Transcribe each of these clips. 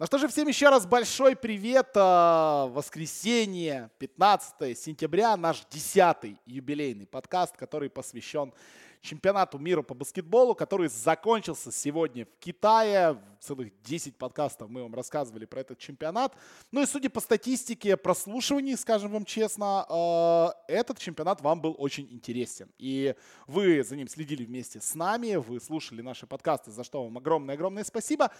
Ну что же, всем еще раз большой привет. А, воскресенье, 15 сентября, наш 10 юбилейный подкаст, который посвящен чемпионату мира по баскетболу, который закончился сегодня в Китае. Целых 10 подкастов мы вам рассказывали про этот чемпионат. Ну и судя по статистике прослушиваний, скажем вам честно, э, этот чемпионат вам был очень интересен. И вы за ним следили вместе с нами, вы слушали наши подкасты, за что вам огромное-огромное спасибо.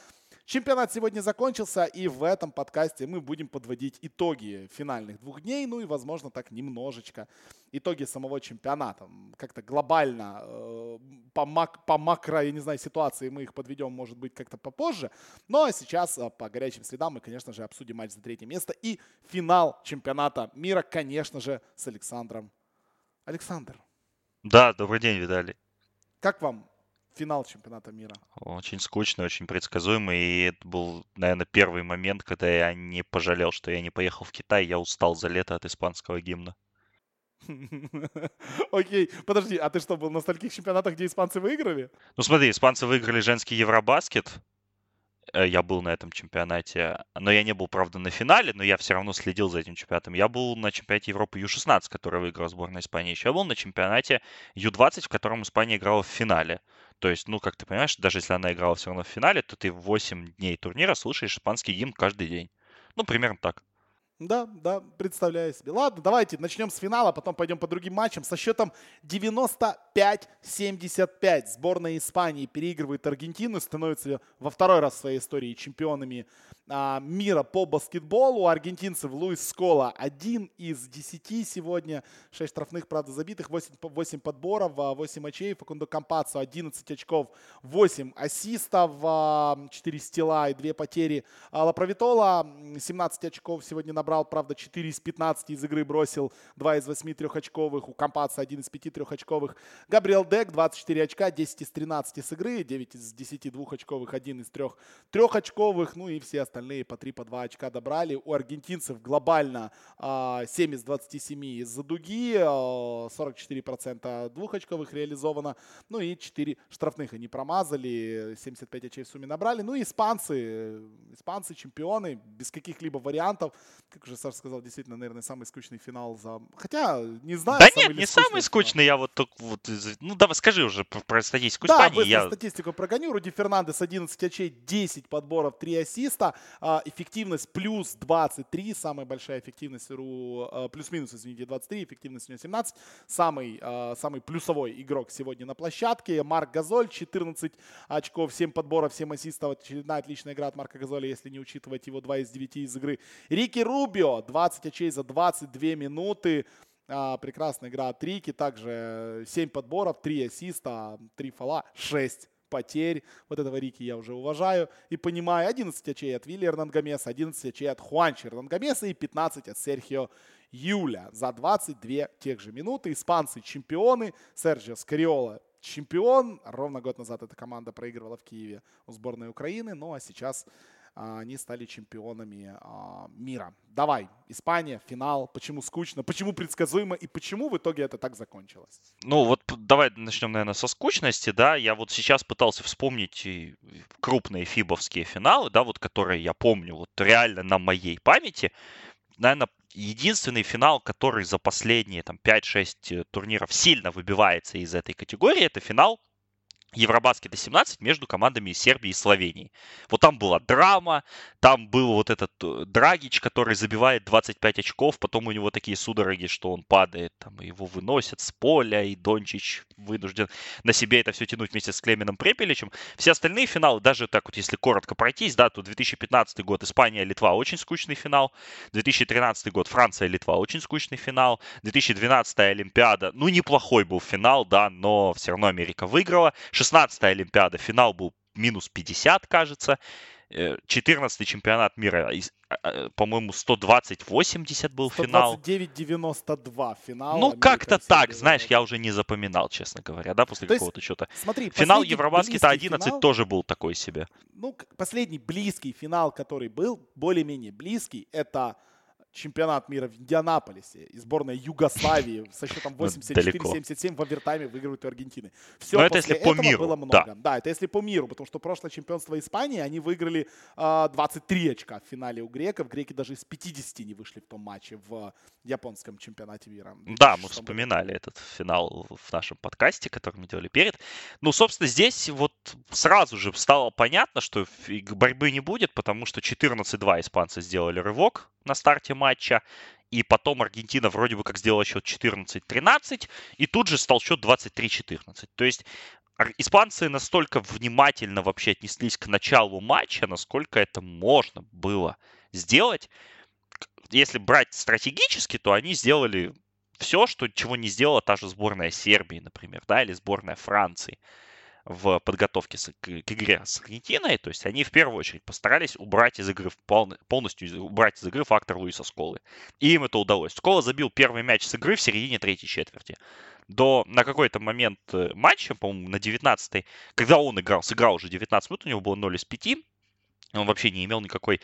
Чемпионат сегодня закончился, и в этом подкасте мы будем подводить итоги финальных двух дней, ну и, возможно, так немножечко итоги самого чемпионата. Как-то глобально э, по, мак, по макро, я не знаю, ситуации мы их подведем, может быть, как-то попозже. Но ну, а сейчас э, по горячим следам мы, конечно же, обсудим матч за третье место и финал чемпионата мира, конечно же, с Александром. Александр. Да, добрый день, Виталий. Как вам финал чемпионата мира? Очень скучный, очень предсказуемый. И это был, наверное, первый момент, когда я не пожалел, что я не поехал в Китай. Я устал за лето от испанского гимна. Окей, подожди, а ты что, был на стольких чемпионатах, где испанцы выиграли? Ну смотри, испанцы выиграли женский Евробаскет. Э, я был на этом чемпионате, но я не был, правда, на финале, но я все равно следил за этим чемпионатом. Я был на чемпионате Европы Ю-16, который выиграл сборная Испании. Еще я был на чемпионате Ю-20, в котором Испания играла в финале. То есть, ну, как ты понимаешь, даже если она играла все равно в финале, то ты 8 дней турнира слушаешь испанский гимн каждый день. Ну, примерно так. Да, да, представляю себе. Ладно, давайте начнем с финала, потом пойдем по другим матчам. Со счетом 95-75 сборная Испании переигрывает Аргентину, становится во второй раз в своей истории чемпионами а, мира по баскетболу. У аргентинцев Луис Скола один из десяти сегодня. шесть штрафных, правда, забитых. 8, 8 подборов, 8 очей. Факундо Кампацо 11 очков, 8 ассистов, 4 стила и 2 потери. Лапровитола 17 очков сегодня набрал. Правда, 4 из 15 из игры бросил. 2 из 8 трехочковых. У Кампацо 1 из 5 трехочковых. Габриэл Дек 24 очка, 10 из 13 с игры. 9 из 10 двухочковых, 1 из 3 трехочковых. Ну и все остальные остальные по 3 по 2 очка добрали. У аргентинцев глобально 7 а, из 27 из-за дуги, 44% а, двухочковых реализовано, ну и 4 штрафных они промазали, 75 очей в сумме набрали. Ну и испанцы, испанцы чемпионы, без каких-либо вариантов. Как уже Саша сказал, действительно, наверное, самый скучный финал за... Хотя, не знаю. Да нет, не самый скучный, я вот только вот... Ну давай скажи уже про, про статистику да, Испании. Да, я... статистику прогоню. Руди Фернандес 11 очей, 10 подборов, 3 ассиста. А, эффективность плюс 23, самая большая эффективность РУ, а, плюс-минус, извините, 23, эффективность у него 17. Самый, а, самый плюсовой игрок сегодня на площадке. Марк Газоль, 14 очков, 7 подборов, 7 ассистов. Очередная отличная игра от Марка Газоля, если не учитывать его 2 из 9 из игры. Рики Рубио, 20 очей за 22 минуты. Прекрасная игра от Рики. Также 7 подборов, 3 ассиста, 3 фола, 6 потерь. Вот этого Рики я уже уважаю и понимаю. 11 очей от Вилли Эрнангамеса, 11 очей от Хуанчи Эрнангамеса и 15 от Серхио Юля. За 22 тех же минуты испанцы чемпионы. Серджио Скариола чемпион. Ровно год назад эта команда проигрывала в Киеве у сборной Украины. Ну а сейчас они стали чемпионами а, мира. Давай, Испания, финал. Почему скучно, почему предсказуемо и почему в итоге это так закончилось? Ну вот давай начнем, наверное, со скучности, да. Я вот сейчас пытался вспомнить крупные фибовские финалы, да, вот которые я помню вот реально на моей памяти. Наверное, единственный финал, который за последние там 5-6 э, турниров сильно выбивается из этой категории, это финал Евробаскета 17 между командами Сербии и Словении. Вот там была драма, там был вот этот э, Драгич, который забивает 25 очков, потом у него такие судороги, что он падает, там его выносят с поля, и Дончич вынужден на себе это все тянуть вместе с Клеменом Препеличем. Все остальные финалы, даже так вот, если коротко пройтись, да, то 2015 год Испания-Литва очень скучный финал, 2013 год Франция-Литва очень скучный финал, 2012 Олимпиада, ну неплохой был финал, да, но все равно Америка выиграла, 16-я Олимпиада, финал был минус 50, кажется. 14-й э, чемпионат мира, а, а, по-моему, 120-80 был финал. 129-92 финал. Ну, как-то так, знаешь, я уже не запоминал, честно говоря, да, после какого-то что-то. Смотри, финал Евробаскета 11 финал, тоже был такой себе. Ну, последний близкий финал, который был, более-менее близкий, это чемпионат мира в Индианаполисе и сборная Югославии со счетом 84-77 в овертайме выигрывают у Аргентины. Все Но это если по миру. было много. Да. да, это если по миру, потому что прошлое чемпионство Испании они выиграли э, а, 23 очка в финале у греков. Греки даже из 50 не вышли в том матче в японском чемпионате мира. Да, мы вспоминали году. этот финал в нашем подкасте, который мы делали перед. Ну, собственно, здесь вот сразу же стало понятно, что борьбы не будет, потому что 14-2 испанцы сделали рывок на старте матча. И потом Аргентина вроде бы как сделала счет 14-13, и тут же стал счет 23-14. То есть испанцы настолько внимательно вообще отнеслись к началу матча, насколько это можно было сделать. Если брать стратегически, то они сделали все, что, чего не сделала та же сборная Сербии, например, да, или сборная Франции в подготовке к, игре с Аргентиной. То есть они в первую очередь постарались убрать из игры, полностью убрать из игры фактор Луиса Сколы. И им это удалось. Скола забил первый мяч с игры в середине третьей четверти. До, на какой-то момент э, матча, по-моему, на 19-й, когда он играл, сыграл уже 19 минут, у него было 0 из 5, он вообще не имел никакой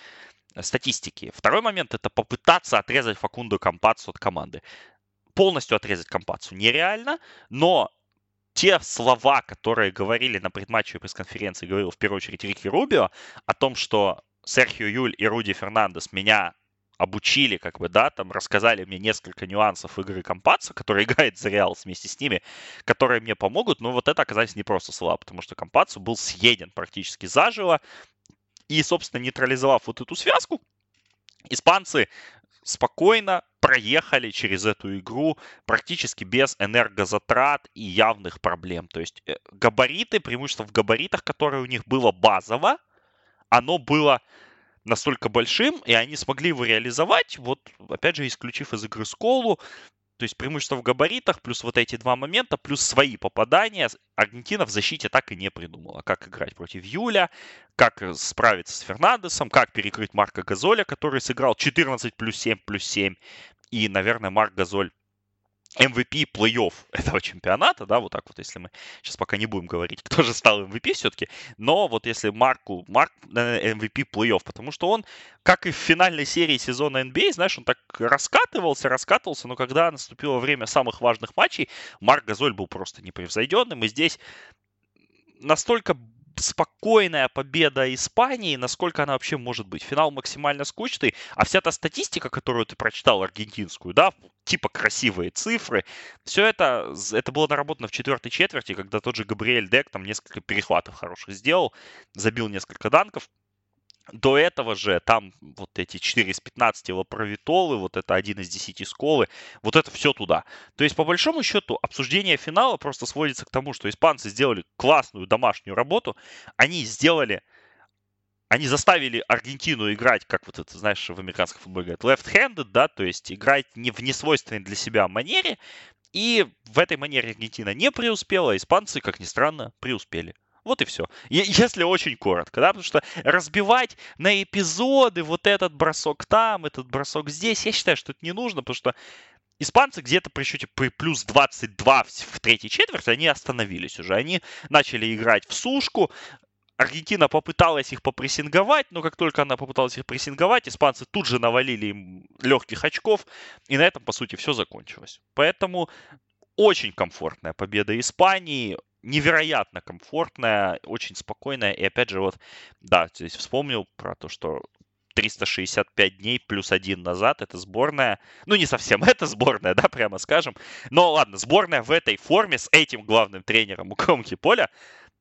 э, статистики. Второй момент это попытаться отрезать Факунду Кампацу от команды. Полностью отрезать Кампацу нереально, но те слова, которые говорили на предматчевой пресс-конференции, говорил в первую очередь Рики Рубио, о том, что Серхио Юль и Руди Фернандес меня обучили, как бы, да, там рассказали мне несколько нюансов игры Компаца, который играет за Реал вместе с ними, которые мне помогут, но вот это оказались не просто слова, потому что Компацу был съеден практически заживо, и, собственно, нейтрализовав вот эту связку, испанцы спокойно проехали через эту игру практически без энергозатрат и явных проблем. То есть э, габариты, преимущество в габаритах, которое у них было базово, оно было настолько большим, и они смогли его реализовать, вот, опять же, исключив из игры Сколу, то есть преимущество в габаритах, плюс вот эти два момента, плюс свои попадания. Аргентина в защите так и не придумала. Как играть против Юля, как справиться с Фернандесом, как перекрыть Марка Газоля, который сыграл 14 плюс 7 плюс 7. И, наверное, Марк Газоль MVP плей-офф этого чемпионата, да, вот так вот, если мы сейчас пока не будем говорить, кто же стал MVP все-таки, но вот если Марку, Марк MVP плей-офф, потому что он, как и в финальной серии сезона NBA, знаешь, он так раскатывался, раскатывался, но когда наступило время самых важных матчей, Марк Газоль был просто непревзойденным, и здесь настолько спокойная победа Испании, насколько она вообще может быть. Финал максимально скучный, а вся та статистика, которую ты прочитал, аргентинскую, да, типа красивые цифры, все это, это было наработано в четвертой четверти, когда тот же Габриэль Дек там несколько перехватов хороших сделал, забил несколько данков, до этого же там вот эти 4 из 15 лапровитолы, вот это 1 из 10 сколы, вот это все туда. То есть, по большому счету, обсуждение финала просто сводится к тому, что испанцы сделали классную домашнюю работу, они сделали они заставили Аргентину играть, как вот это, знаешь, в американском футболе говорят, left-handed, да, то есть играть не в несвойственной для себя манере, и в этой манере Аргентина не преуспела, а испанцы, как ни странно, преуспели. Вот и все. Если очень коротко, да, потому что разбивать на эпизоды вот этот бросок там, этот бросок здесь, я считаю, что это не нужно, потому что Испанцы где-то при счете при плюс 22 в третьей четверти, они остановились уже. Они начали играть в сушку. Аргентина попыталась их попрессинговать, но как только она попыталась их прессинговать, испанцы тут же навалили им легких очков, и на этом, по сути, все закончилось. Поэтому очень комфортная победа Испании, невероятно комфортная, очень спокойная. И опять же, вот, да, здесь вспомнил про то, что 365 дней плюс один назад. Это сборная, ну не совсем это сборная, да, прямо скажем. Но ладно, сборная в этой форме с этим главным тренером у кромки поля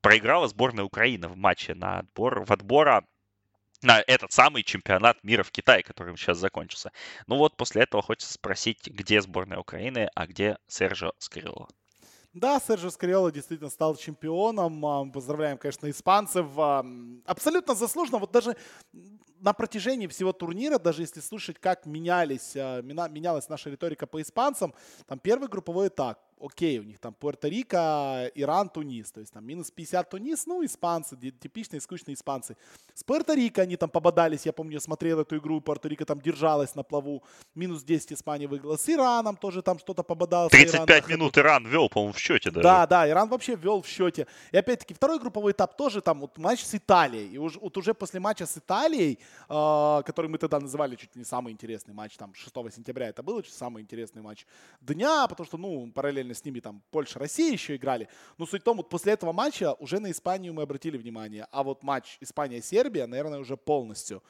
проиграла сборная Украины в матче на отбор, в отбора на этот самый чемпионат мира в Китае, который сейчас закончился. Ну вот после этого хочется спросить, где сборная Украины, а где Сержо Скрилова. Да, Серджио Скариола действительно стал чемпионом. А, поздравляем, конечно, испанцев. А, абсолютно заслуженно. Вот даже на протяжении всего турнира, даже если слушать, как менялись, а, менялась наша риторика по испанцам, там первый групповой этап, окей, у них там Пуэрто-Рико, Иран, Тунис, то есть там минус 50 Тунис, ну, испанцы, типичные скучные испанцы. С Пуэрто-Рико они там пободались, я помню, я смотрел эту игру, Пуэрто-Рико там держалась на плаву, минус 10 Испания выиграла. С Ираном тоже там что-то пободалось. 35 Иран, минут Иран вел, по-моему, в счете даже. Да, да, Иран вообще вел в счете. И опять-таки второй групповой этап тоже там вот матч с Италией. И уже, вот уже после матча с Италией, э, который мы тогда называли чуть не самый интересный матч, там 6 сентября это был самый интересный матч дня, потому что, ну, параллельно с ними там Польша, Россия еще играли. Но суть в том, вот после этого матча уже на Испанию мы обратили внимание. А вот матч Испания-Сербия, наверное, уже полностью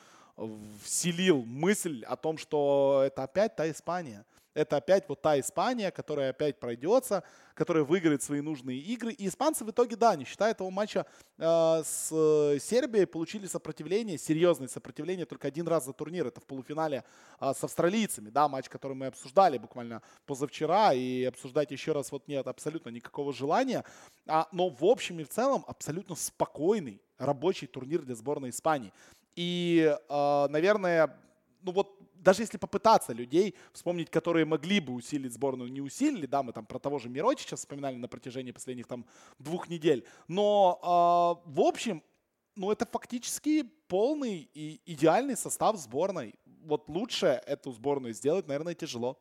вселил мысль о том, что это опять та Испания. Это опять вот та Испания, которая опять пройдется, которая выиграет свои нужные игры. И испанцы в итоге, да, не считая этого матча э, с Сербией, получили сопротивление, серьезное сопротивление только один раз за турнир. Это в полуфинале э, с австралийцами, да, матч, который мы обсуждали буквально позавчера. И обсуждать еще раз вот нет абсолютно никакого желания. А, но в общем и в целом абсолютно спокойный рабочий турнир для сборной Испании. И, э, наверное, ну вот даже если попытаться людей вспомнить, которые могли бы усилить сборную, не усилили, да, мы там про того же Мирочича вспоминали на протяжении последних там двух недель, но э, в общем, ну это фактически полный и идеальный состав сборной. Вот лучше эту сборную сделать, наверное, тяжело.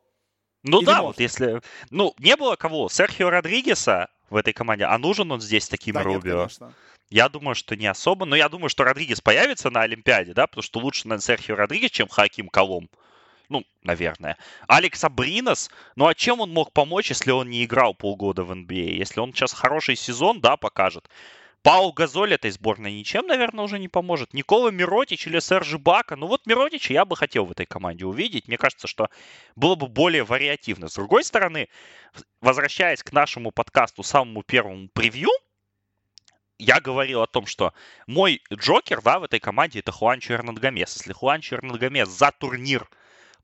Ну Или да, может? вот если... Ну, не было кого? Серхио Родригеса в этой команде, а нужен он здесь таким да, Рубио? Нет, конечно. Я думаю, что не особо. Но я думаю, что Родригес появится на Олимпиаде, да, потому что лучше, на Серхио Родригес, чем Хаким Колом. Ну, наверное. Алекс Абринос, ну а чем он мог помочь, если он не играл полгода в NBA? А? Если он сейчас хороший сезон, да, покажет. Пау Газоль этой сборной ничем, наверное, уже не поможет. Никола Миротич или Сержи Бака. Ну вот Миротича я бы хотел в этой команде увидеть. Мне кажется, что было бы более вариативно. С другой стороны, возвращаясь к нашему подкасту, самому первому превью, я говорил о том, что мой Джокер, да, в этой команде это Хуанчо Эрнангомес. Если Хуанчо Эрнангомес за турнир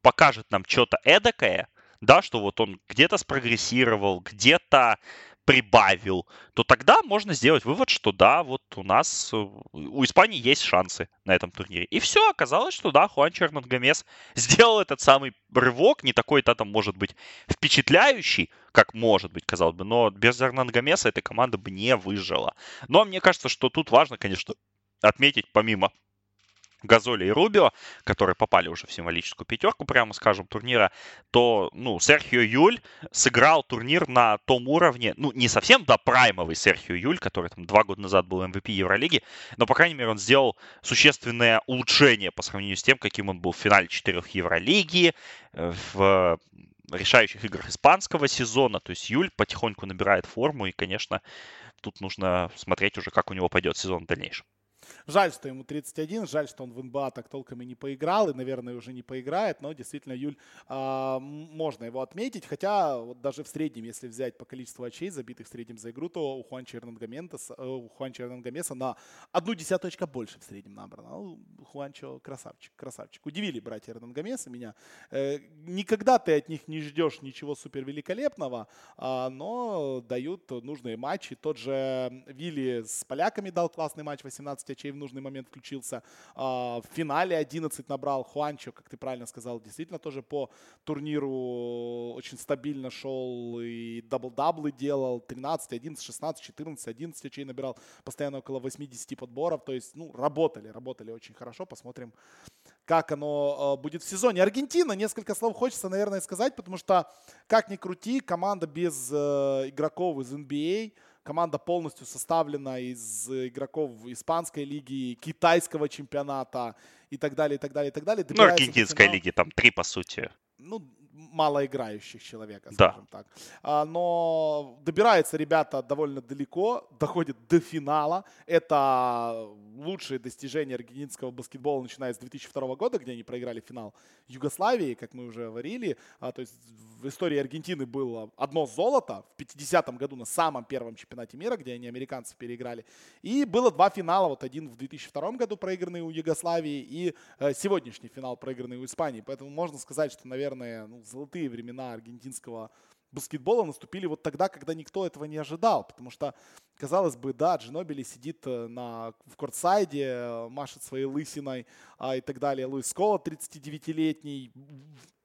покажет нам что-то эдакое, да, что вот он где-то спрогрессировал, где-то прибавил, то тогда можно сделать вывод, что да, вот у нас, э, у Испании есть шансы на этом турнире. И все, оказалось, что да, Хуан Чернон Гомес сделал этот самый рывок, не такой-то там может быть впечатляющий, как может быть, казалось бы, но без Эрнан Гомеса эта команда бы не выжила. Но мне кажется, что тут важно, конечно, отметить помимо Газоли и Рубио, которые попали уже в символическую пятерку, прямо скажем, турнира, то, ну, Серхио Юль сыграл турнир на том уровне, ну, не совсем до праймовый Серхио Юль, который там два года назад был MVP Евролиги, но, по крайней мере, он сделал существенное улучшение по сравнению с тем, каким он был в финале четырех Евролиги, э, в решающих играх испанского сезона. То есть Юль потихоньку набирает форму, и, конечно, тут нужно смотреть уже, как у него пойдет сезон в дальнейшем. Жаль, что ему 31, жаль, что он в НБА так толком и не поиграл, и, наверное, уже не поиграет, но действительно, Юль, э, можно его отметить, хотя вот даже в среднем, если взять по количеству очей, забитых в среднем за игру, то у Хуанча Эрнангамеса, э, у Хуанча Эрнангамеса на одну десятую очка больше в среднем набрано. Ну, Хуанчо красавчик, красавчик. Удивили братья Эрнангамеса меня. Э, никогда ты от них не ждешь ничего супер великолепного, э, но дают нужные матчи. Тот же Вилли с поляками дал классный матч, 18 очей в нужный момент включился. А, в финале 11 набрал Хуанчо, как ты правильно сказал, действительно тоже по турниру очень стабильно шел и дабл-даблы делал. 13, 11, 16, 14, 11 очей набирал. Постоянно около 80 подборов. То есть, ну, работали, работали очень хорошо. Посмотрим, как оно а, будет в сезоне. Аргентина, несколько слов хочется, наверное, сказать, потому что, как ни крути, команда без э, игроков из NBA – Команда полностью составлена из игроков испанской лиги, китайского чемпионата и так далее, и так далее, и так далее. Ну, аргентинской лиги, там три, по сути. Ну, малоиграющих человека, скажем да. так. А, но добираются ребята довольно далеко, доходят до финала. Это лучшие достижения аргентинского баскетбола, начиная с 2002 года, где они проиграли финал Югославии, как мы уже говорили. А, то есть в истории Аргентины было одно золото в 50-м году на самом первом чемпионате мира, где они американцев переиграли. И было два финала, вот один в 2002 году проигранный у Югославии и э, сегодняшний финал проигранный у Испании. Поэтому можно сказать, что, наверное, ну, золотые времена аргентинского баскетбола наступили вот тогда, когда никто этого не ожидал. Потому что, казалось бы, да, Джинобили сидит э, на, в кортсайде, э, машет своей лысиной а, и так далее. Луис Скола, 39-летний,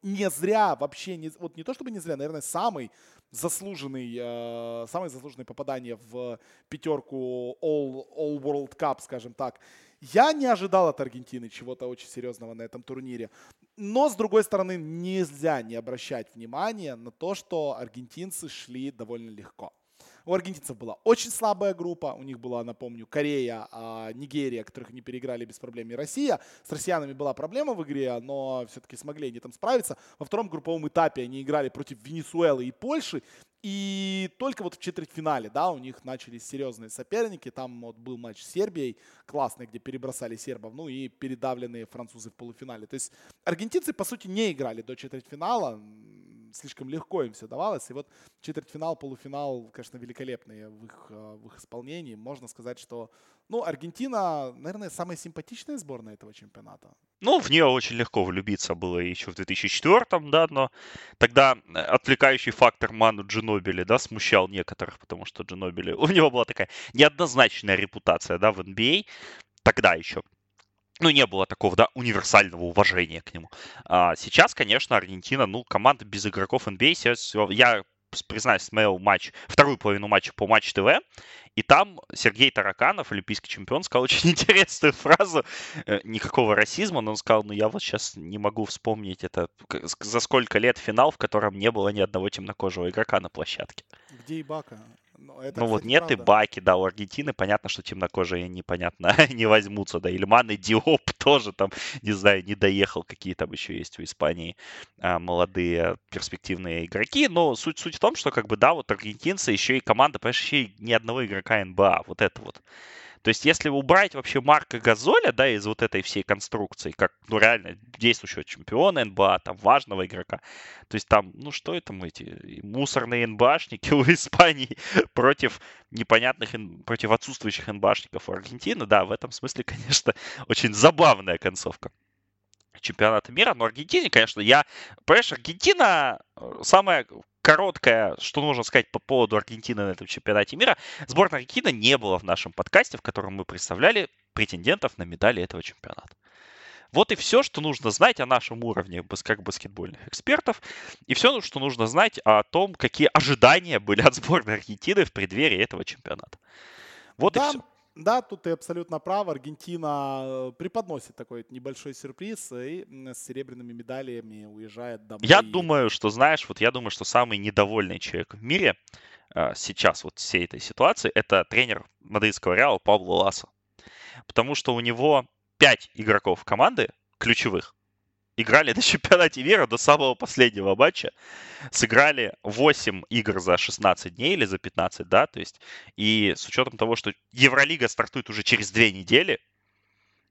не зря вообще, не, вот не то чтобы не зря, наверное, самый заслуженный, э, самое заслуженное попадание в пятерку All, All World Cup, скажем так. Я не ожидал от Аргентины чего-то очень серьезного на этом турнире. Но, с другой стороны, нельзя не обращать внимания на то, что аргентинцы шли довольно легко. У аргентинцев была очень слабая группа. У них была, напомню, Корея, а, Нигерия, которых они переиграли без проблем, и Россия. С россиянами была проблема в игре, но все-таки смогли они там справиться. Во втором групповом этапе они играли против Венесуэлы и Польши. И только вот в четвертьфинале, да, у них начались серьезные соперники. Там вот был матч с Сербией, классный, где перебросали сербов, ну и передавленные французы в полуфинале. То есть аргентинцы, по сути, не играли до четвертьфинала слишком легко им все давалось. И вот четвертьфинал, полуфинал, конечно, великолепные в их, э, в их исполнении. Можно сказать, что, ну, Аргентина, наверное, самая симпатичная сборная этого чемпионата. Ну, в нее очень легко влюбиться было еще в 2004 да, но тогда э, отвлекающий фактор Ману Джинобили, да, смущал некоторых, потому что Джинобили, у него была такая неоднозначная репутация, да, в NBA, а, тогда еще ну, не было такого, да, универсального уважения к нему. А сейчас, конечно, Аргентина, ну, команда без игроков NBA. Я признаюсь, смотрел матч, вторую половину матча по Матч ТВ, и там Сергей Тараканов, олимпийский чемпион, сказал очень интересную фразу, э, никакого расизма, но он сказал, ну я вот сейчас не могу вспомнить это, за сколько лет финал, в котором не было ни одного темнокожего игрока на площадке. Где Ибака? Ну, это, ну вот нет правда. и Баки, да, у Аргентины понятно, что темнокожие непонятно не возьмутся, да, Ильман и Диоп тоже там, не знаю, не доехал, какие там еще есть у Испании а, молодые перспективные игроки, но суть, суть в том, что как бы, да, вот аргентинцы еще и команда, понимаешь, еще и ни одного игрока НБА, вот это вот. То есть, если убрать вообще Марка Газоля, да, из вот этой всей конструкции, как, ну, реально, действующего чемпиона НБА, там, важного игрока, то есть там, ну, что это мы, эти мусорные НБАшники у Испании против непонятных, против отсутствующих НБАшников у Аргентины, да, в этом смысле, конечно, очень забавная концовка чемпионата мира. Но Аргентине, конечно, я... Понимаешь, Аргентина э, самая короткое, что нужно сказать по поводу Аргентины на этом чемпионате мира. Сборная Аргентины не было в нашем подкасте, в котором мы представляли претендентов на медали этого чемпионата. Вот и все, что нужно знать о нашем уровне как баскетбольных экспертов. И все, что нужно знать о том, какие ожидания были от сборной Аргентины в преддверии этого чемпионата. Вот да, и все. Да, тут ты абсолютно прав. Аргентина э, преподносит такой небольшой сюрприз и с серебряными медалями уезжает домой. Я думаю, что, знаешь, вот я думаю, что самый недовольный человек в мире э, сейчас вот всей этой ситуации это тренер мадридского Реала Пабло Ласа. Потому что у него пять игроков команды ключевых играли на чемпионате мира до самого последнего матча. Сыграли 8 игр за 16 дней или за 15, да, то есть, и с учетом того, что Евролига стартует уже через две недели,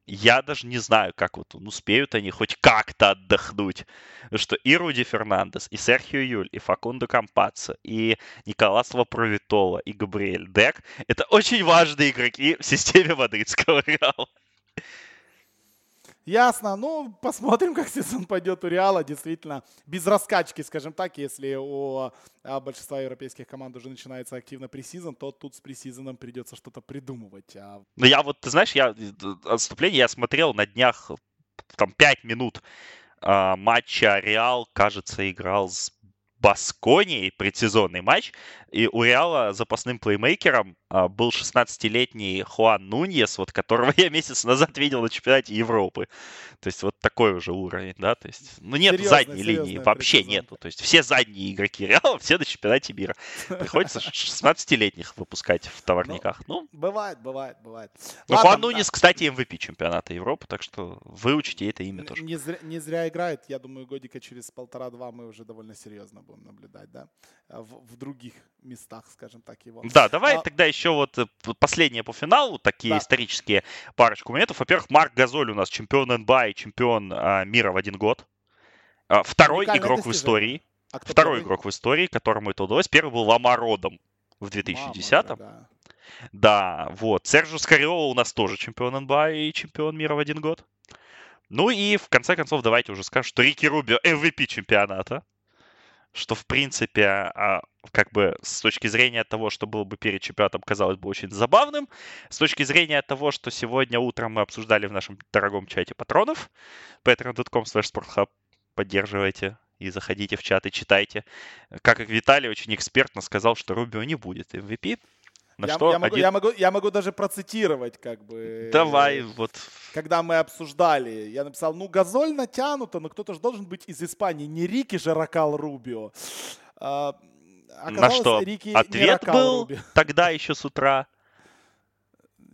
я даже не знаю, как вот успеют они хоть как-то отдохнуть. Потому что и Руди Фернандес, и Серхио Юль, и Факундо Кампаццо, и Николас Лапровитола, и Габриэль Дек — это очень важные игроки в системе мадридского Реала. Ясно. Ну, посмотрим, как сезон пойдет у Реала. Действительно, без раскачки, скажем так, если у а, большинства европейских команд уже начинается активно пресизон, то тут с пресизоном придется что-то придумывать. А... Ну, я вот, ты знаешь, я отступление я смотрел на днях там 5 минут э, матча Реал, кажется, играл с Басконией предсезонный матч, и у Реала запасным плеймейкером был 16-летний Хуан Нуньес, вот которого я месяц назад видел на чемпионате Европы. То есть вот такой уже уровень, да, то есть, ну нет серьезно, задней линии, вообще нету. То есть все задние игроки Реала, все на чемпионате мира. Приходится 16-летних выпускать в товарниках. Ну, бывает, бывает, бывает. Ну, Хуан Нуньес, кстати, MVP чемпионата Европы, так что выучите это имя тоже. Не зря, не зря играет, я думаю, годика через полтора-два мы уже довольно серьезно будем наблюдать, да, в, в других местах, скажем так, его. Да, давай а... тогда еще вот э, последнее по финалу, такие да. исторические парочку моментов. Во-первых, Марк Газоль у нас чемпион НБА и чемпион а, мира в один год. А, второй игрок достижение. в истории. А второй первый? игрок в истории, которому это удалось. Первый был Ламар Родом в 2010-м. Да. да, вот. Сержу Скариола у нас тоже чемпион НБА и чемпион мира в один год. Ну и в конце концов давайте уже скажем, что Рики Рубио MVP чемпионата что, в принципе, а, как бы с точки зрения того, что было бы перед чемпионатом, казалось бы очень забавным. С точки зрения того, что сегодня утром мы обсуждали в нашем дорогом чате патронов, patreon.com slash поддерживайте и заходите в чат и читайте. Как Виталий очень экспертно сказал, что Рубио не будет MVP. На я, что я, могу, один... я, могу, я могу даже процитировать, как бы. Давай, вот. Когда мы обсуждали, я написал, ну, газоль натянуто, но кто-то же должен быть из Испании. Не Рики же Ракал Рубио. На что? Рики Ответ был Рубио. тогда еще с утра.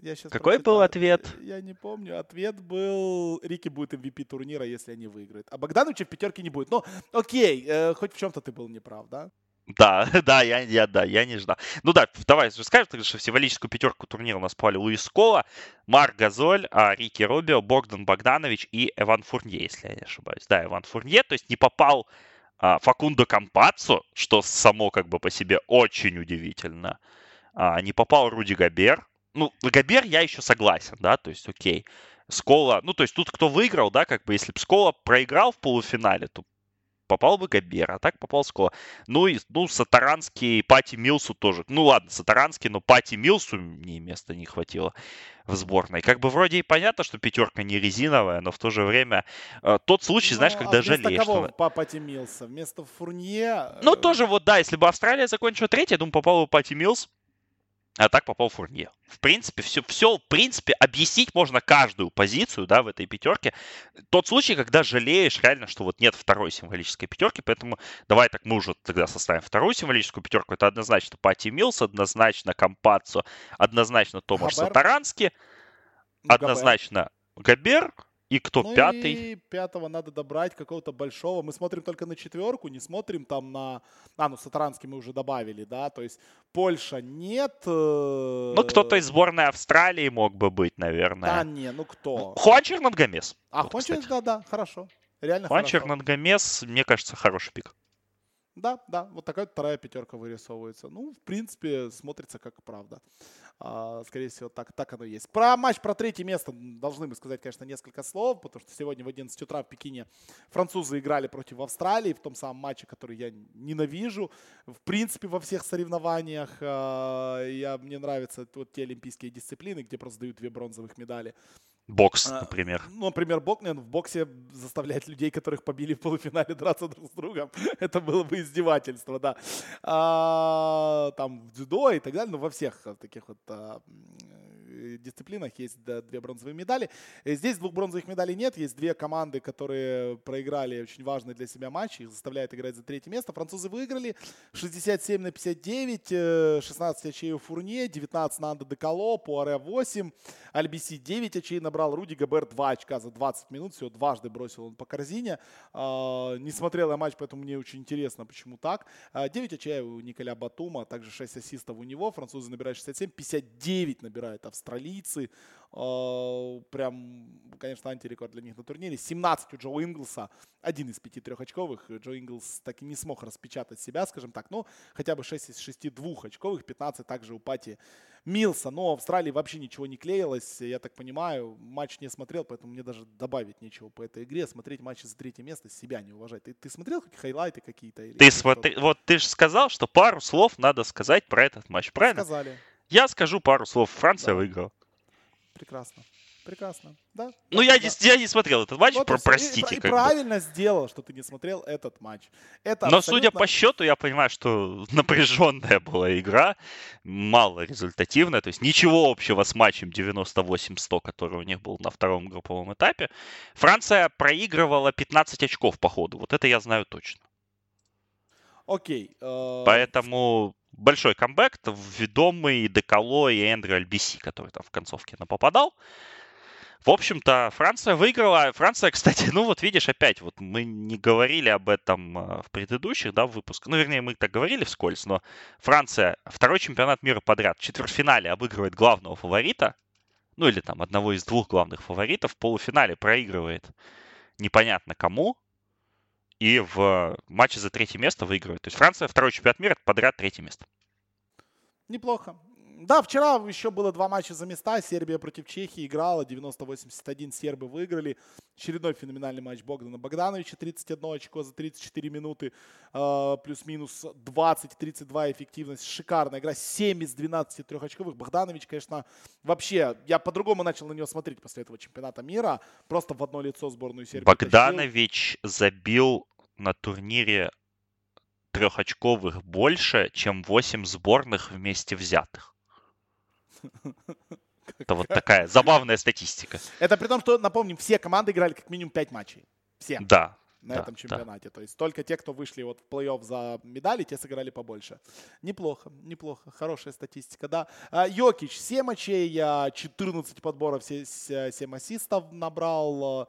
Я Какой прочитаю. был ответ? Я не помню. Ответ был, Рики будет MVP турнира, если они выиграют. А Богдановича в пятерке не будет. Но окей, э, хоть в чем-то ты был неправ, да? Да, да, я, я, да, я не ждал. Ну да, давай скажем, что в символическую пятерку турнира у нас попали Луис Кола, Марк Газоль, а, Рики Робио, Богдан Богданович и Эван Фурнье, если я не ошибаюсь. Да, Эван Фурнье, то есть не попал а, Факундо Кампаццо, что само как бы по себе очень удивительно. А, не попал Руди Габер. Ну, Габер я еще согласен, да, то есть окей. Скола, ну, то есть тут кто выиграл, да, как бы, если бы Скола проиграл в полуфинале, то попал бы Габер, а так попал Скола. Ну и ну, Сатаранский Пати Милсу тоже. Ну ладно, Сатаранский, но Пати Милсу мне места не хватило в сборной. Как бы вроде и понятно, что пятерка не резиновая, но в то же время э, тот случай, ну, знаешь, когда а жалеешь. кого что... Пати Милса? Вместо Фурнье? Ну, тоже вот, да, если бы Австралия закончила третья, я думаю, попал бы Пати Милс. А так попал Фурнье. В принципе, все, все, в принципе, объяснить можно каждую позицию, да, в этой пятерке. Тот случай, когда жалеешь реально, что вот нет второй символической пятерки, поэтому давай так мы уже тогда составим вторую символическую пятерку. Это однозначно Пати Милс, однозначно Кампаццо, однозначно Томаш Сатарански, однозначно Габер, и кто ну пятый? И пятого надо добрать какого-то большого. Мы смотрим только на четверку, не смотрим там на... А, ну, Сатаранский мы уже добавили, да, то есть Польша нет. Э, ну, кто-то из сборной Австралии мог бы быть, наверное. Да, не, ну кто? Хуан Чернангомес. А, вот, Хуан Чернангомес, да, да, хорошо. Реально хорошо. Чернангомес, мне кажется, хороший пик. Да, да, вот такая вторая пятерка вырисовывается. Ну, в принципе, смотрится как правда. А, скорее всего, так, так оно и есть. Про матч, про третье место должны мы сказать, конечно, несколько слов, потому что сегодня в 11 утра в Пекине французы играли против Австралии в том самом матче, который я ненавижу. В принципе, во всех соревнованиях а, я, мне нравятся вот те олимпийские дисциплины, где просто дают две бронзовых медали. Бокс, а, например. Ну, например, бокс, в боксе заставлять людей, которых побили в полуфинале, драться друг с другом. Это было бы издевательство, да. А, там в дзюдо и так далее, но во всех таких вот а, дисциплинах есть две бронзовые медали. Э, здесь двух бронзовых медалей нет. Есть две команды, которые проиграли очень важный для себя матч. Их заставляют играть за третье место. Французы выиграли 67 на 59. 16 очей у Фурне, 19 на Анда Декало, Пуаре 8. Альбиси 9 очей набрал. Руди Габер 2 очка за 20 минут. Всего дважды бросил он по корзине. А, не смотрел я матч, поэтому мне очень интересно, почему так. 9 а, очей у Николя Батума, также 6 ассистов у него. Французы набирают 67, 59 набирают австралийцы. А, прям, конечно, антирекорд для них на турнире. 17 у Джо Инглса, один из пяти трехочковых. Джо Инглс так и не смог распечатать себя, скажем так. Ну, хотя бы 6 из 6 двухочковых, 15 также у Пати Милса. Но в Австралии вообще ничего не клеилось, я так понимаю. Матч не смотрел, поэтому мне даже добавить нечего по этой игре. Смотреть матчи за третье место, себя не уважать. Ты, ты смотрел какие хайлайты какие-то? Ты смотри, вот ты же сказал, что пару слов надо сказать про этот матч, правильно? Сказали. Я скажу пару слов. Франция да. выиграла. Прекрасно. Прекрасно, да. Ну, да, я, да. Не, я не смотрел этот матч, вот про, простите. И, и правильно бы. сделал, что ты не смотрел этот матч. Это Но абсолютно... судя по счету, я понимаю, что напряженная была игра, мало результативная, то есть ничего общего с матчем 98-100, который у них был на втором групповом этапе. Франция проигрывала 15 очков по ходу, вот это я знаю точно. Окей. Э... Поэтому большой камбэк, ведомый Деколо и Эндрю Альбиси, который там в концовке напопадал. В общем-то, Франция выиграла. Франция, кстати, ну вот видишь, опять, вот мы не говорили об этом э, в предыдущих, да, выпусках. Ну, вернее, мы так говорили вскользь, но Франция второй чемпионат мира подряд в четвертьфинале обыгрывает главного фаворита, ну или там одного из двух главных фаворитов, в полуфинале проигрывает непонятно кому, и в матче за третье место выигрывает. То есть Франция второй чемпионат мира подряд третье место. Неплохо. Да, вчера еще было два матча за места. Сербия против Чехии играла. 90-81 сербы выиграли. Очередной феноменальный матч Богдана Богдановича. 31 очко за 34 минуты. Э, плюс-минус 20-32 эффективность. Шикарная игра. 7 из 12 трехочковых. Богданович, конечно, вообще... Я по-другому начал на него смотреть после этого чемпионата мира. Просто в одно лицо сборную Сербии. Богданович тащил. забил на турнире трехочковых больше, чем 8 сборных вместе взятых. Это вот такая забавная статистика. Это при том, что, напомним, все команды играли как минимум 5 матчей. Все. Да. На да, этом чемпионате. Да. То есть только те, кто вышли вот в плей-офф за медали, те сыграли побольше. Неплохо, неплохо. Хорошая статистика, да. А, Йокич 7 матчей, 14 подборов, 7 ассистов набрал.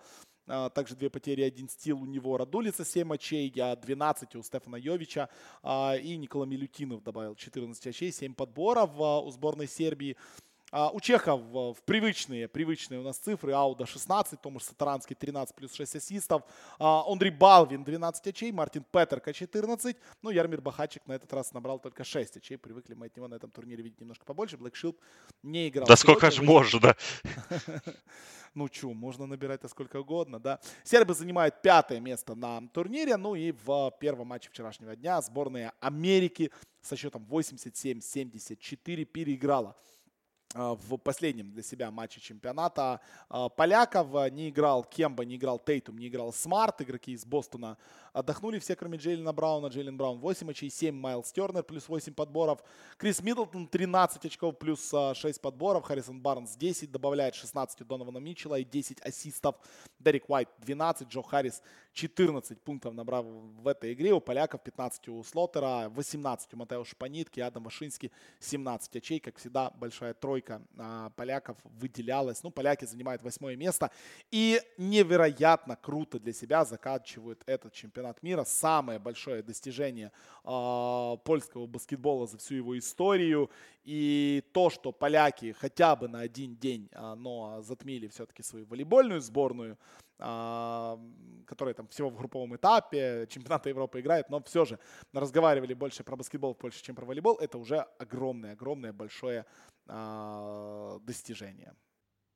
А, также две потери, один стил у него. Радулица 7 очей, я 12 у Стефана Йовича. А, и Никола Милютинов добавил 14 очей, 7 подборов а, у сборной Сербии. У чехов в привычные, привычные у нас цифры. Ауда 16, Томаш Сатаранский 13 плюс 6 ассистов. Андрей Балвин 12 очей, Мартин Петерка 14. Ну, Яромир Бохачик на этот раз набрал только 6 очей. Привыкли мы от него на этом турнире видеть немножко побольше. Блэйк Шилб не играл. Да сколько же можно? Ну, чё, можно набирать-то сколько угодно, да. Сербы занимают пятое место на турнире. Ну и в первом матче вчерашнего дня сборная Америки со счетом 87-74 переиграла а, в последнем для себя матче чемпионата а, поляков. Не играл Кемба, не играл Тейтум, не играл Смарт. Игроки из Бостона отдохнули все, кроме Джейлина Брауна. Джейлин Браун 8 очей, 7 Майлз Тернер, плюс 8 подборов. Крис Миддлтон 13 очков, плюс 6 а, подборов. Харрисон Барнс 10, добавляет 16 у Донована Митчелла и 10 ассистов. Дерек Уайт 12, Джо Харрис 14 пунктов набрав в этой игре. У поляков 15 у Слотера, 18 у Матеуша Панитки, Адам Вашинский 17 очей. Как всегда, большая тройка а, поляков выделялась. Ну, поляки занимают восьмое место. И невероятно круто для себя заканчивают этот чемпионат мира, самое большое достижение э, польского баскетбола за всю его историю. И то, что поляки хотя бы на один день, э, но затмили все-таки свою волейбольную сборную, э, которая там всего в групповом этапе чемпионата Европы играет, но все же разговаривали больше про баскетбол в Польше, чем про волейбол, это уже огромное, огромное, большое э, достижение.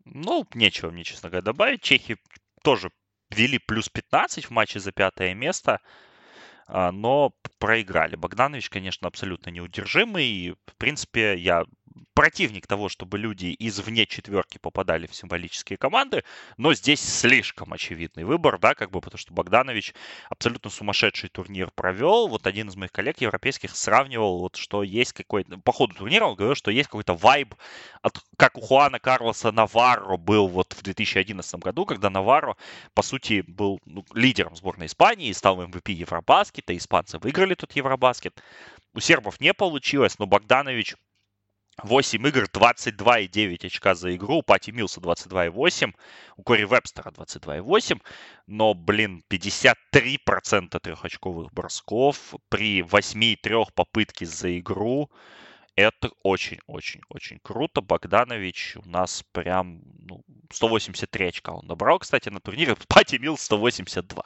Ну, нечего мне, честно говоря, добавить. Чехи тоже вели плюс 15 в матче за пятое место, а, но проиграли. Богданович, конечно, абсолютно неудержимый. И, в принципе, я противник того, чтобы люди извне четверки попадали в символические команды, но здесь слишком очевидный выбор, да, как бы, потому что Богданович абсолютно сумасшедший турнир провел. Вот один из моих коллег европейских сравнивал, вот, что есть какой-то, по ходу турнира он говорил, что есть какой-то вайб, от, как у Хуана Карлоса Наварро был вот в 2011 году, когда Наварро, по сути, был ну, лидером сборной Испании, стал MVP Евробаскета, испанцы выиграли тут Евробаскет. У сербов не получилось, но Богданович 8 игр, 22,9 очка за игру. У Пати Милса 22,8. У Кори Вебстера 22,8. Но, блин, 53% трехочковых бросков при 8,3 попытки за игру. Это очень-очень-очень круто. Богданович у нас прям ну, 183 очка он набрал, кстати, на турнире. Пати Мил 182.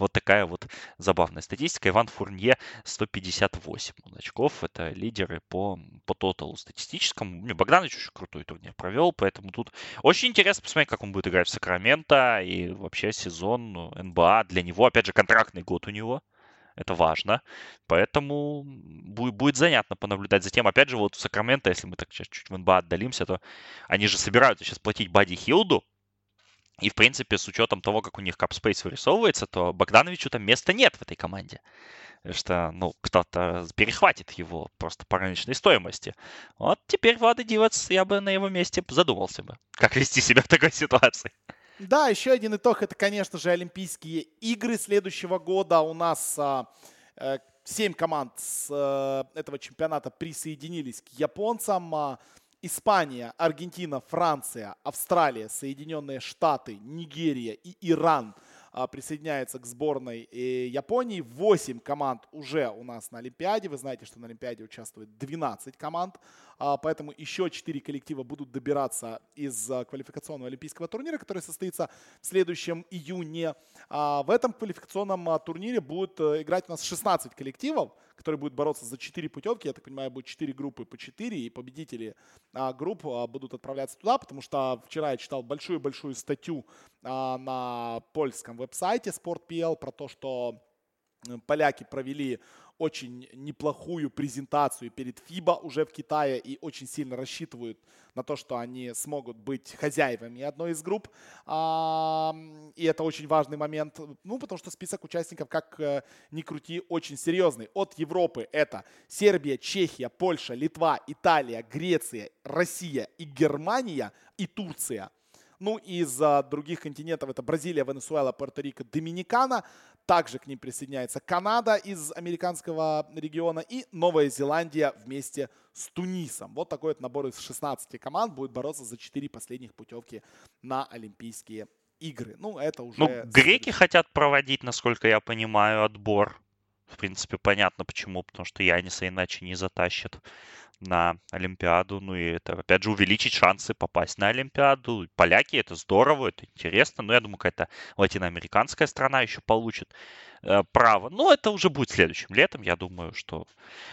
Вот такая вот забавная статистика. Иван Фурнье 158 очков. Это лидеры по, по тоталу статистическому. Богданович очень крутой турнир провел, поэтому тут очень интересно посмотреть, как он будет играть в Сакраменто и вообще сезон НБА для него. Опять же, контрактный год у него. Это важно. Поэтому будет, будет занятно понаблюдать за тем. Опять же, вот в Сакраменто, если мы так сейчас чуть в НБА отдалимся, то они же собираются сейчас платить Бади Хилду. И, в принципе, с учетом того, как у них капспейс вырисовывается, то Богдановичу там места нет в этой команде. Что, ну, кто-то перехватит его просто по рыночной стоимости. Вот теперь Влада Дивац, я бы на его месте задумался бы, как вести себя в такой ситуации. Да, еще один итог, это, конечно же, Олимпийские игры следующего года. У нас а, э, семь команд с э, этого чемпионата присоединились к японцам. А, Испания, Аргентина, Франция, Австралия, Соединенные Штаты, Нигерия и Иран присоединяется к сборной Японии. 8 команд уже у нас на Олимпиаде. Вы знаете, что на Олимпиаде участвует 12 команд. Поэтому еще 4 коллектива будут добираться из квалификационного олимпийского турнира, который состоится в следующем июне. В этом квалификационном турнире будет играть у нас 16 коллективов который будет бороться за 4 путевки. Я так понимаю, будет 4 группы по 4, и победители а, групп а, будут отправляться туда, потому что вчера я читал большую-большую статью а, на польском веб-сайте Sport.pl про то, что поляки провели очень неплохую презентацию перед ФИБА уже в Китае и очень сильно рассчитывают на то, что они смогут быть хозяевами одной из групп. И это очень важный момент, ну, потому что список участников, как э, ни крути, очень серьезный. От Европы это Сербия, Чехия, Польша, Литва, Италия, Греция, Россия и Германия и Турция. Ну, из других континентов это Бразилия, Венесуэла, Пуэрто-Рико, Доминикана. Также к ним присоединяется Канада из американского региона и Новая Зеландия вместе с Тунисом. Вот такой вот набор из 16 команд будет бороться за 4 последних путевки на Олимпийские игры. Ну, это уже... Ну, греки хотят проводить, насколько я понимаю, отбор. В принципе, понятно почему, потому что Яниса иначе не затащат на Олимпиаду. Ну и это, опять же, увеличить шансы попасть на Олимпиаду. Поляки, это здорово, это интересно. Но я думаю, какая-то латиноамериканская страна еще получит э, право. Но это уже будет следующим летом. Я думаю, что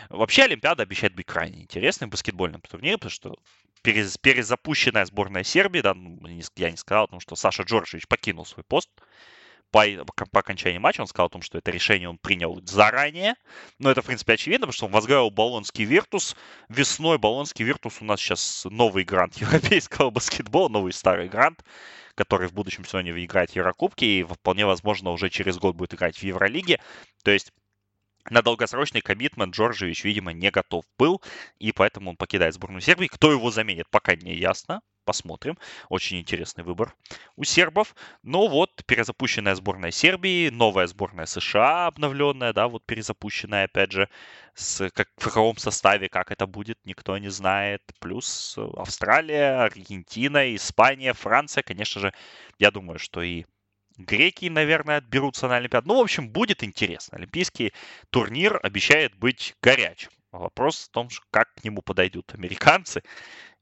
вообще Олимпиада обещает быть крайне интересной в баскетбольном турнире, потому что перез, перезапущенная сборная Сербии, да, ну, я не сказал, потому что Саша Джорджевич покинул свой пост по, по окончании матча он сказал о том, что это решение он принял заранее. Но это, в принципе, очевидно, потому что он возглавил Болонский Виртус. Весной Болонский Виртус у нас сейчас новый грант европейского баскетбола, новый старый грант, который в будущем сезоне играет в Еврокубке и вполне возможно уже через год будет играть в Евролиге. То есть на долгосрочный коммитмент Джорджевич, видимо, не готов был, и поэтому он покидает сборную Сербии. Кто его заменит, пока не ясно. Посмотрим. Очень интересный выбор у сербов. Но вот перезапущенная сборная Сербии, новая сборная США обновленная, да, вот перезапущенная, опять же, с, как, в каком составе, как это будет, никто не знает. Плюс Австралия, Аргентина, Испания, Франция, конечно же, я думаю, что и Греки, наверное, отберутся на Олимпиаду. Ну, в общем, будет интересно. Олимпийский турнир обещает быть горячим. Вопрос в том, как к нему подойдут американцы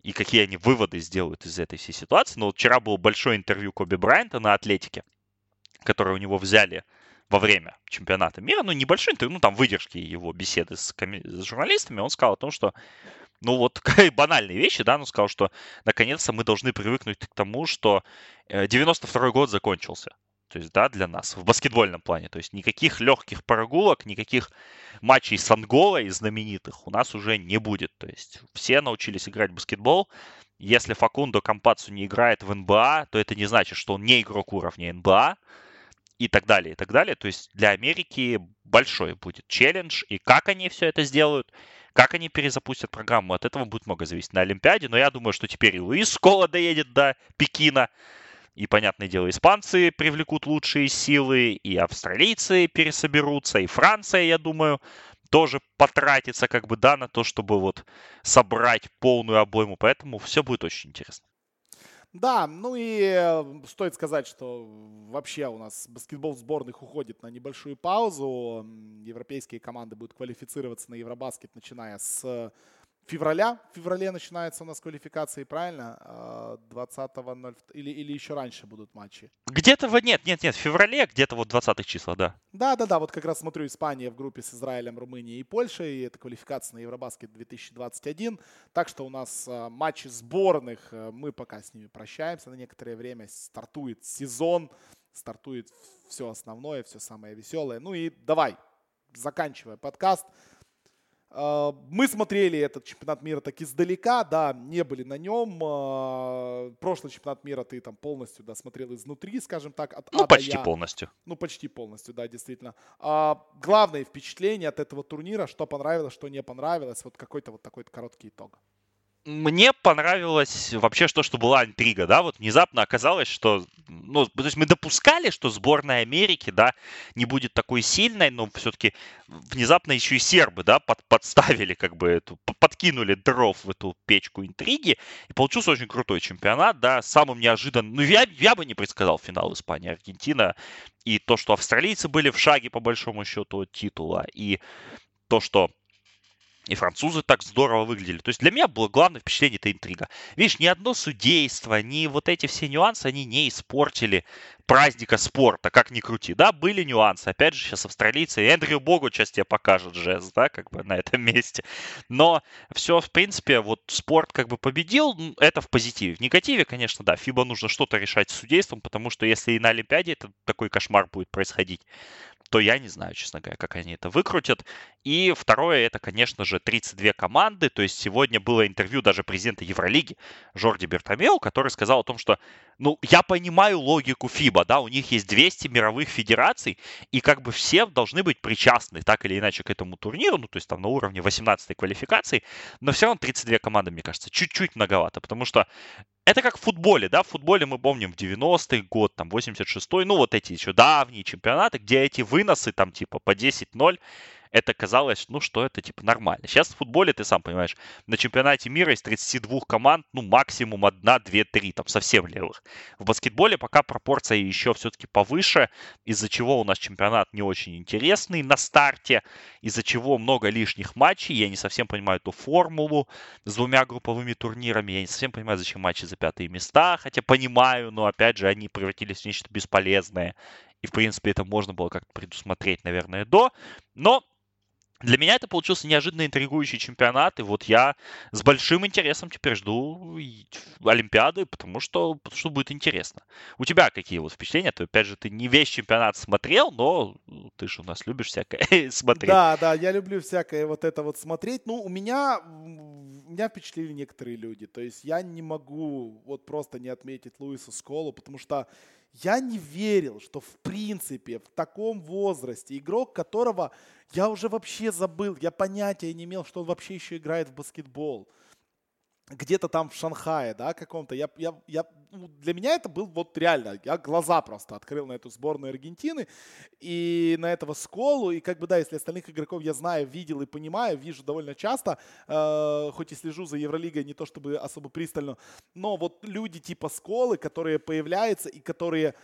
и какие они выводы сделают из этой всей ситуации. Но вот вчера было большое интервью Коби Брайанта на Атлетике, которое у него взяли во время чемпионата мира. Ну, небольшое интервью, ну, там выдержки его беседы с, коми- с журналистами. Он сказал о том, что ну вот банальные вещи, да, он сказал, что наконец-то мы должны привыкнуть к тому, что 92 э, год закончился. То есть, да, для нас в баскетбольном плане. То есть никаких легких прогулок, никаких матчей с Анголой знаменитых у нас уже не будет. То есть все научились играть в баскетбол. Если Факундо Кампацу не играет в НБА, то это не значит, что он не игрок уровня НБА и так далее, и так далее. То есть для Америки большой будет челлендж. И как они все это сделают, как они перезапустят программу, от этого будет много зависеть на Олимпиаде. Но я думаю, что теперь и Луис Скола доедет до Пекина. И, понятное дело, испанцы привлекут лучшие силы, и австралийцы пересоберутся, и Франция, я думаю, тоже потратится как бы, да, на то, чтобы вот собрать полную обойму. Поэтому все будет очень интересно. Да, ну и э, стоит сказать, что вообще у нас баскетбол сборных уходит на небольшую паузу. Европейские команды будут квалифицироваться на Евробаскет, начиная с февраля. В феврале начинается у нас квалификации, правильно? 20-го а, или, или еще раньше будут матчи? Где-то в... Нет, нет, нет, в феврале, где-то вот 20 числа, да. Да, да, да, вот как раз смотрю Испания в группе с Израилем, Румынией и Польшей. И это квалификация на Евробаскет 2021. Так что у нас а, матчи сборных, а, мы пока с ними прощаемся на некоторое время. Стартует сезон, стартует все основное, все самое веселое. Ну и давай, заканчивая подкаст. А, мы смотрели этот чемпионат мира так издалека, да, не были на нем. А, прошлый чемпионат мира ты там полностью, да, смотрел изнутри, скажем так, от Ну, а почти я. полностью. Ну, почти полностью, да, действительно. А, главное впечатление от этого турнира, что понравилось, что не понравилось, вот какой-то вот такой короткий итог. Мне понравилось вообще то, что была интрига, да, вот внезапно оказалось, что, ну, то есть мы допускали, что сборная Америки, да, не будет такой сильной, но все-таки внезапно еще и сербы, да, под, подставили как бы эту, подкинули дров в эту печку интриги, и получился очень крутой чемпионат, да, самым неожиданным, ну, я, я бы не предсказал финал Испания-Аргентина, и то, что австралийцы были в шаге, по большому счету, от титула, и то, что и французы так здорово выглядели. То есть для меня было главное впечатление это интрига. Видишь, ни одно судейство, ни вот эти все нюансы, они не испортили праздника спорта, как ни крути. Да, были нюансы. Опять же, сейчас австралийцы. Эндрю Богу сейчас тебе покажет жест, да, как бы на этом месте. Но все, в принципе, вот спорт как бы победил, это в позитиве. В негативе, конечно, да, ФИБА нужно что-то решать с судейством, потому что если и на Олимпиаде это такой кошмар будет происходить, то я не знаю, честно говоря, как они это выкрутят. И второе, это, конечно же, 32 команды. То есть сегодня было интервью даже президента Евролиги Жорди Бертомео, который сказал о том, что, ну, я понимаю логику ФИБА, да, у них есть 200 мировых федераций, и как бы все должны быть причастны так или иначе к этому турниру, ну, то есть там на уровне 18 квалификации, но все равно 32 команды, мне кажется, чуть-чуть многовато, потому что это как в футболе, да, в футболе мы помним в 90-й год, там, 86-й, ну, вот эти еще давние чемпионаты, где эти выносы, там, типа, по 10-0, это казалось, ну, что это, типа, нормально. Сейчас в футболе, ты сам понимаешь, на чемпионате мира из 32 команд, ну, максимум одна, две, три, там, совсем левых. В баскетболе пока пропорция еще все-таки повыше, из-за чего у нас чемпионат не очень интересный на старте, из-за чего много лишних матчей, я не совсем понимаю эту формулу с двумя групповыми турнирами, я не совсем понимаю, зачем матчи за пятые места, хотя понимаю, но, опять же, они превратились в нечто бесполезное, и, в принципе, это можно было как-то предусмотреть, наверное, до. Но для меня это получился неожиданно интригующий чемпионат, и вот я с большим интересом теперь жду Олимпиады, потому что, потому что будет интересно. У тебя какие вот впечатления? То, опять же, ты не весь чемпионат смотрел, но ты же у нас любишь всякое смотреть. Да, да, я люблю всякое вот это вот смотреть. Ну, у меня, меня впечатлили некоторые люди. То есть я не могу вот просто не отметить Луиса Сколу, потому что я не верил, что в принципе в таком возрасте игрок, которого я уже вообще забыл, я понятия не имел, что он вообще еще играет в баскетбол где-то там в Шанхае, да, каком-то. Я, я, я, ну, для меня это был вот реально, я глаза просто открыл на эту сборную Аргентины и на этого Сколу, и как бы, да, если остальных игроков я знаю, видел и понимаю, вижу довольно часто, э, хоть и слежу за Евролигой не то чтобы особо пристально, но вот люди типа Сколы, которые появляются и которые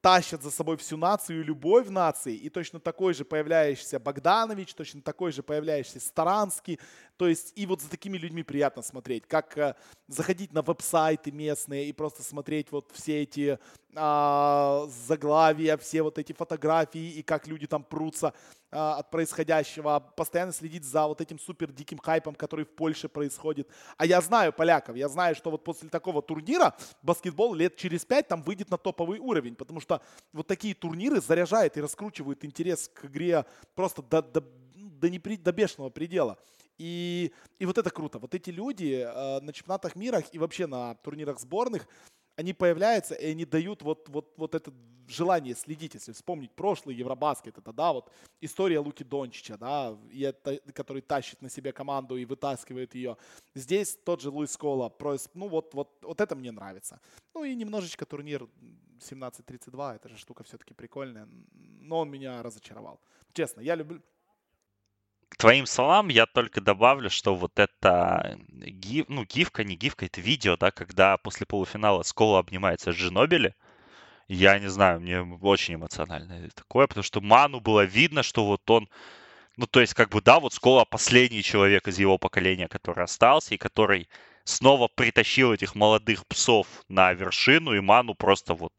тащат за собой всю нацию и любовь нации, и точно такой же появляющийся Богданович, точно такой же появляющийся Старанский, то есть и вот за такими людьми приятно смотреть, как э, заходить на веб-сайты местные и просто смотреть вот все эти э, заглавия, все вот эти фотографии и как люди там прутся э, от происходящего, постоянно следить за вот этим супер диким хайпом, который в Польше происходит. А я знаю поляков, я знаю, что вот после такого турнира баскетбол лет через пять там выйдет на топовый уровень, потому что вот такие турниры заряжают и раскручивают интерес к игре просто до, до, до, непри, до бешеного предела. И, и вот это круто. Вот эти люди э, на чемпионатах мира и вообще на турнирах сборных, они появляются, и они дают вот, вот, вот это желание следить, если вспомнить прошлый Евробаскет, это, да, вот история Луки Дончича, да, и это, который тащит на себе команду и вытаскивает ее. Здесь тот же Луис Кола, ну вот, вот, вот это мне нравится. Ну и немножечко турнир 17-32, эта же штука все-таки прикольная, но он меня разочаровал. Честно, я люблю, твоим словам я только добавлю, что вот это гиф, ну, гифка, не гифка, это видео, да, когда после полуфинала Скола обнимается с Джинобили, я не знаю, мне очень эмоционально такое, потому что Ману было видно, что вот он, ну, то есть, как бы, да, вот Скола последний человек из его поколения, который остался, и который снова притащил этих молодых псов на вершину, и Ману просто вот,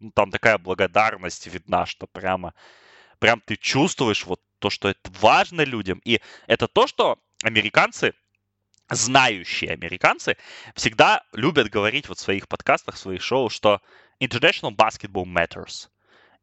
ну, там такая благодарность видна, что прямо, прям ты чувствуешь вот то, что это важно людям. И это то, что американцы, знающие американцы, всегда любят говорить вот в своих подкастах, в своих шоу, что international basketball matters.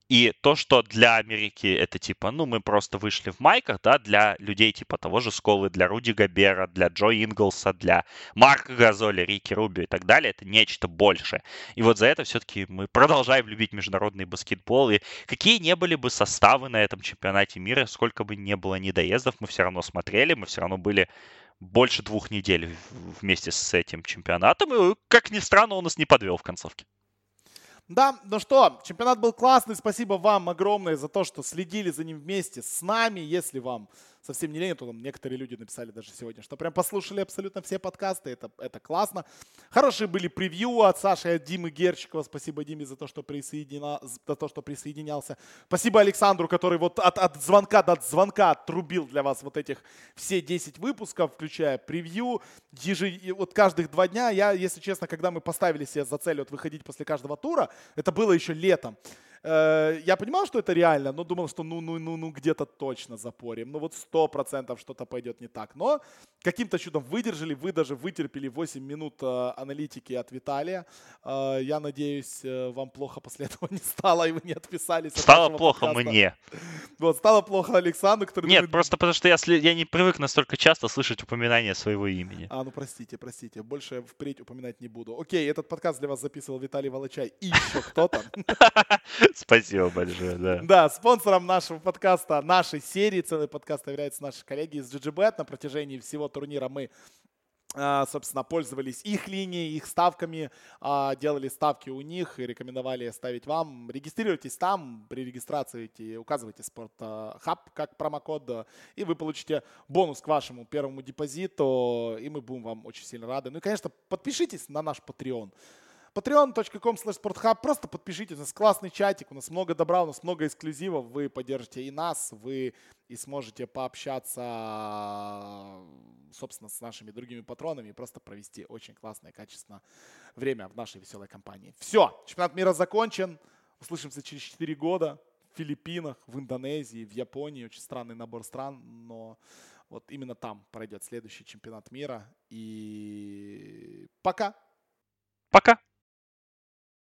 И то, что для Америки это типа, ну, мы просто вышли в майках, да, для людей типа того же Сколы, для Руди Габера, для Джо Инглса, для Марка Газоли, Рики Рубио и так далее, это нечто большее. И вот за это все-таки мы продолжаем любить международный баскетбол. И какие не были бы составы на этом чемпионате мира, сколько бы не было недоездов, мы все равно смотрели, мы все равно были больше двух недель вместе с этим чемпионатом. И, как ни странно, он нас не подвел в концовке. Да, ну что, чемпионат был классный. Спасибо вам огромное за то, что следили за ним вместе с нами. Если вам совсем не лень, то там некоторые люди написали даже сегодня, что прям послушали абсолютно все подкасты, это, это классно. Хорошие были превью от Саши от Димы Герчикова, спасибо Диме за то, что, присоединя... за то, что присоединялся. Спасибо Александру, который вот от, от звонка до звонка отрубил для вас вот этих все 10 выпусков, включая превью. Ежи... Вот каждых два дня, я, если честно, когда мы поставили себе за цель вот выходить после каждого тура, это было еще летом. Э, я понимал, что это реально, но думал, что ну, ну, ну, ну где-то точно запорим. Ну вот сто процентов что-то пойдет не так. Но каким-то чудом выдержали, вы даже вытерпели 8 минут э, аналитики от Виталия. Э, я надеюсь, вам плохо после этого не стало, и вы не отписались. Стало плохо подкаста. мне. Вот, стало плохо Александру, который... Нет, думает... просто потому что я, я не привык настолько часто слышать упоминание своего имени. А, ну простите, простите, больше впредь упоминать не буду. Окей, этот подкаст для вас записывал Виталий Волочай и еще кто-то. Спасибо большое, да. Да, спонсором нашего подкаста, нашей серии, целый подкаст являются наши коллеги из GGBet. На протяжении всего турнира мы а, собственно, пользовались их линией, их ставками, а, делали ставки у них и рекомендовали ставить вам. Регистрируйтесь там, при регистрации указывайте Sport Hub как промокод, и вы получите бонус к вашему первому депозиту, и мы будем вам очень сильно рады. Ну и, конечно, подпишитесь на наш Patreon patreon.com sporthub. Просто подпишитесь. У нас классный чатик, у нас много добра, у нас много эксклюзивов. Вы поддержите и нас, вы и сможете пообщаться, собственно, с нашими другими патронами и просто провести очень классное, качественное время в нашей веселой компании. Все, чемпионат мира закончен. Услышимся через 4 года в Филиппинах, в Индонезии, в Японии. Очень странный набор стран, но вот именно там пройдет следующий чемпионат мира. И пока! Пока!